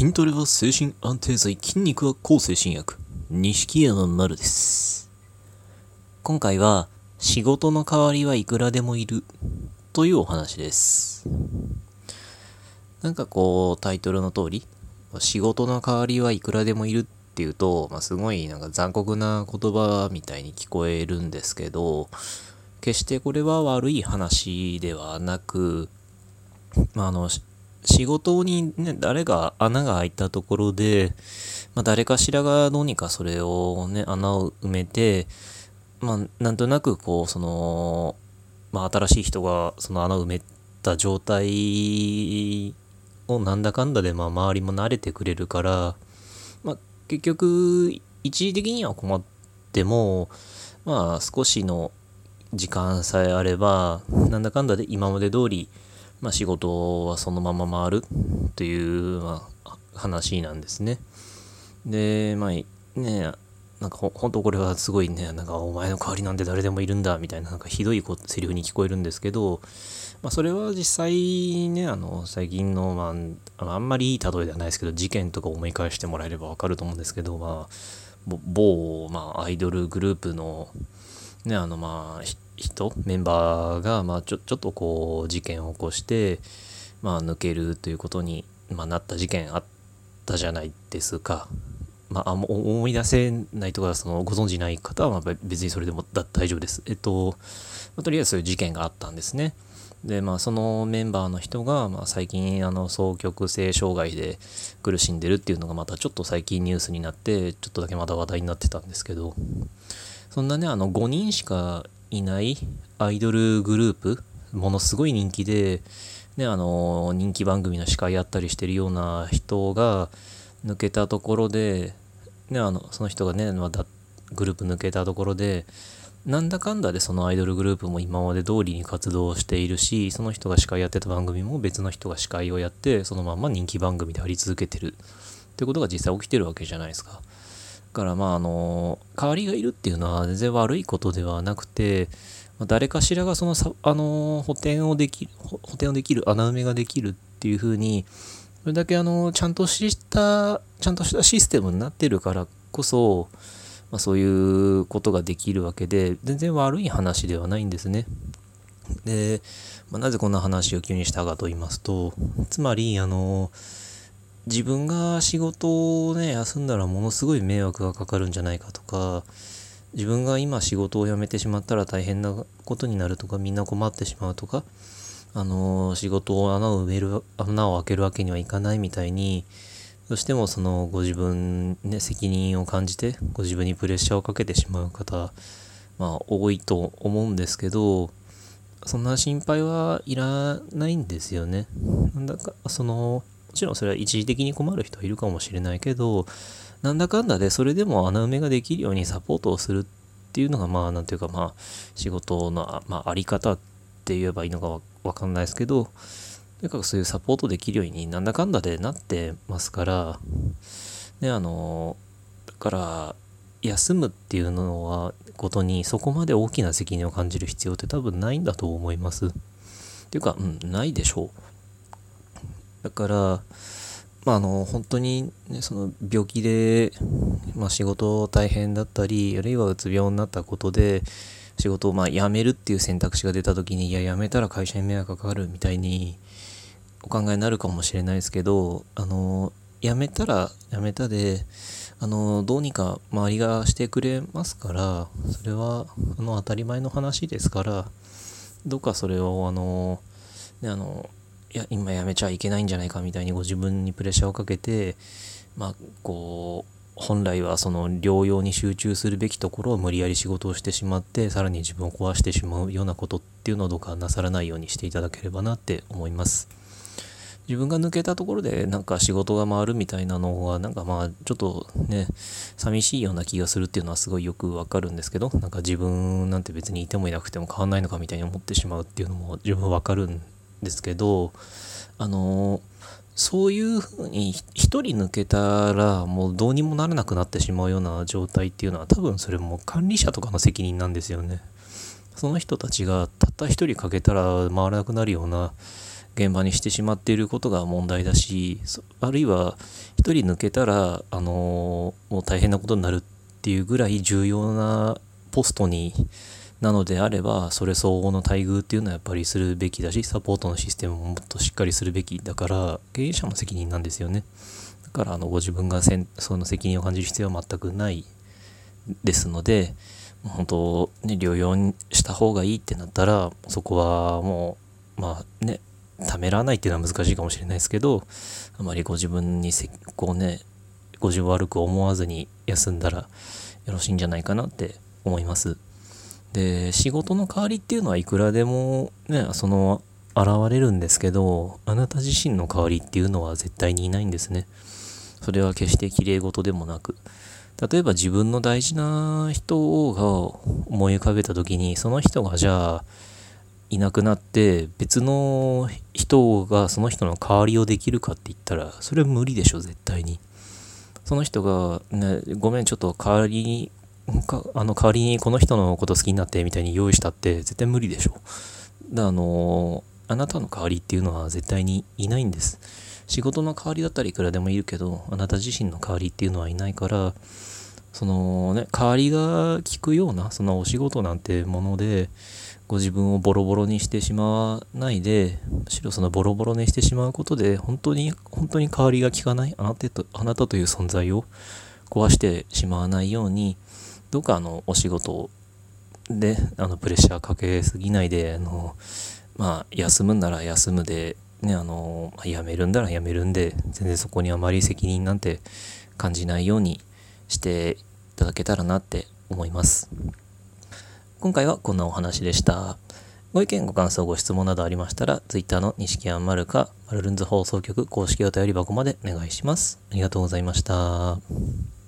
筋トレは精神安定剤、筋肉は抗精神薬。錦山丸です。今回は、仕事の代わりはいくらでもいるというお話です。なんかこう、タイトルの通り、仕事の代わりはいくらでもいるっていうと、まあ、すごいなんか残酷な言葉みたいに聞こえるんですけど、決してこれは悪い話ではなく、まあ、あの、仕事にね、誰が穴が開いたところで、まあ、誰かしらがどうにかそれをね、穴を埋めて、まあ、なんとなくこう、その、まあ、新しい人がその穴を埋めた状態をなんだかんだで、まあ、周りも慣れてくれるから、まあ、結局、一時的には困っても、まあ、少しの時間さえあれば、なんだかんだで今まで通り、まあ、仕事はそのまま回るという、まあ、話なんですね。で、まあ、ね、なんかほ本当これはすごいね、なんかお前の代わりなんて誰でもいるんだみたいな、なんかひどいこセリフに聞こえるんですけど、まあ、それは実際ね、あの、最近の、まあ、あんまりいい例えではないですけど、事件とか思い返してもらえればわかると思うんですけど、まあ、某、まあ、アイドルグループの、ね、あの、まあ、人、メンバーが、まあ、ちょ、ちょっとこう、事件を起こして、まあ、抜けるということに、まあ、なった事件あったじゃないですか。まあ、思い出せないとか、その、ご存知ない方は、まあ、別にそれでも大丈夫です。えっと、まあとりあえずそういう事件があったんですね。で、まあ、そのメンバーの人が、まあ、最近、あの、双極性障害で苦しんでるっていうのが、またちょっと最近ニュースになって、ちょっとだけまだ話題になってたんですけど、そんなね、あの、5人しかいないアイドルグループ、ものすごい人気で、ね、あの、人気番組の司会やったりしてるような人が抜けたところで、ね、あの、その人がね、まだグループ抜けたところで、なんだかんだでそのアイドルグループも今まで通りに活動しているし、その人が司会やってた番組も別の人が司会をやって、そのまんま人気番組であり続けてるってことが実際起きてるわけじゃないですか。からまああの、代わりがいるっていうのは全然悪いことではなくて、誰かしらがそのさ、あの、補填をできる、補填をできる、穴埋めができるっていうふうに、それだけあの、ちゃんとした、ちゃんとしたシステムになってるからこそ、まあ、そういうことができるわけで、全然悪い話ではないんですね。で、まあ、なぜこんな話を急にしたかと言いますと、つまり、あの、自分が仕事をね、休んだらものすごい迷惑がかかるんじゃないかとか、自分が今仕事を辞めてしまったら大変なことになるとか、みんな困ってしまうとか、あの、仕事を穴を埋める、穴を開けるわけにはいかないみたいに、どうしてもそのご自分ね、責任を感じて、ご自分にプレッシャーをかけてしまう方、まあ多いと思うんですけど、そんな心配はいらないんですよね。なんだか、その、もちろんそれは一時的に困る人はいるかもしれないけど、なんだかんだでそれでも穴埋めができるようにサポートをするっていうのが、まあ、なんていうか、まあ、仕事の、あまあ、あり方って言えばいいのかわかんないですけど、とにかくそういうサポートできるようになんだかんだでなってますから、ね、あの、だから、休むっていうのは、ことにそこまで大きな責任を感じる必要って多分ないんだと思います。っていうか、うん、ないでしょう。だから、まあ、あの、本当に、ね、その病気で、まあ、仕事大変だったり、あるいはうつ病になったことで、仕事をまあ辞めるっていう選択肢が出た時に、いや、辞めたら会社に迷惑かかるみたいにお考えになるかもしれないですけど、あの、辞めたら辞めたで、あの、どうにか周りがしてくれますから、それは、あの、当たり前の話ですから、どうかそれを、あの、ね、あの、いや、今辞めちゃいけないんじゃないかみたいにご自分にプレッシャーをかけて、まあ、こう、本来はその療養に集中するべきところを無理やり仕事をしてしまって、さらに自分を壊してしまうようなことっていうのをどうかなさらないようにしていただければなって思います。自分が抜けたところでなんか仕事が回るみたいなのはなんかまあちょっとね寂しいような気がするっていうのはすごいよくわかるんですけどなんか自分なんて別にいてもいなくても変わんないのかみたいに思ってしまうっていうのも自分わかるんですけどあのそういうふうに一人抜けたらもうどうにもならなくなってしまうような状態っていうのは多分それも管理者とかの責任なんですよね。その人たちがたった一人かけたら回らなくなるような現場にしてしまっていることが問題だしあるいは1人抜けたら、あの、もう大変なことになるっていうぐらい重要なポストになのであればそれ相応の待遇っていうのはやっぱりするべきだしサポートのシステムももっとしっかりするべきだから経営者の責任なんですよねだからあのご自分がせんその責任を感じる必要は全くないですので本当ね療養した方がいいってなったらそこはもうまあねためらわないっていうのは難しいかもしれないですけどあまりご自分にせこうねご自分悪く思わずに休んだらよろしいんじゃないかなって思います。で仕事の代わりっていうのはいくらでもねその現れるんですけどあなた自身の代わりっていうのは絶対にいないんですね。それは決して綺麗事でもなく例えば自分の大事な人が思い浮かべた時にその人がじゃあいなくなって別の人がその人の代わりをできるかって言ったらそれは無理でしょ絶対にその人が、ね、ごめんちょっと代わりにあの代わりにこの人のこと好きになってみたいに用意したって絶対無理でしょ。だあのあなたの代わりっていうのは絶対にいないんです。仕事の代わりだったらいくらでもいるけどあなた自身の代わりっていうのはいないからそのね代わりが効くようなそのお仕事なんてものでご自分をボロボロにしてしまわないでむしろそのボロボロにしてしまうことで本当に本当に代わりが効かないあなたとあなたという存在を壊してしまわないようにどうかあのお仕事であのプレッシャーかけすぎないであのまあ休むんなら休むでねあの辞めるんなら辞めるんで全然そこにあまり責任なんて感じないようにしていただけたらなって思います。今回はこんなお話でした。ご意見、ご感想、ご質問などありましたら、Twitter の西木丸か、マルルンズ放送局公式お便り箱までお願いします。ありがとうございました。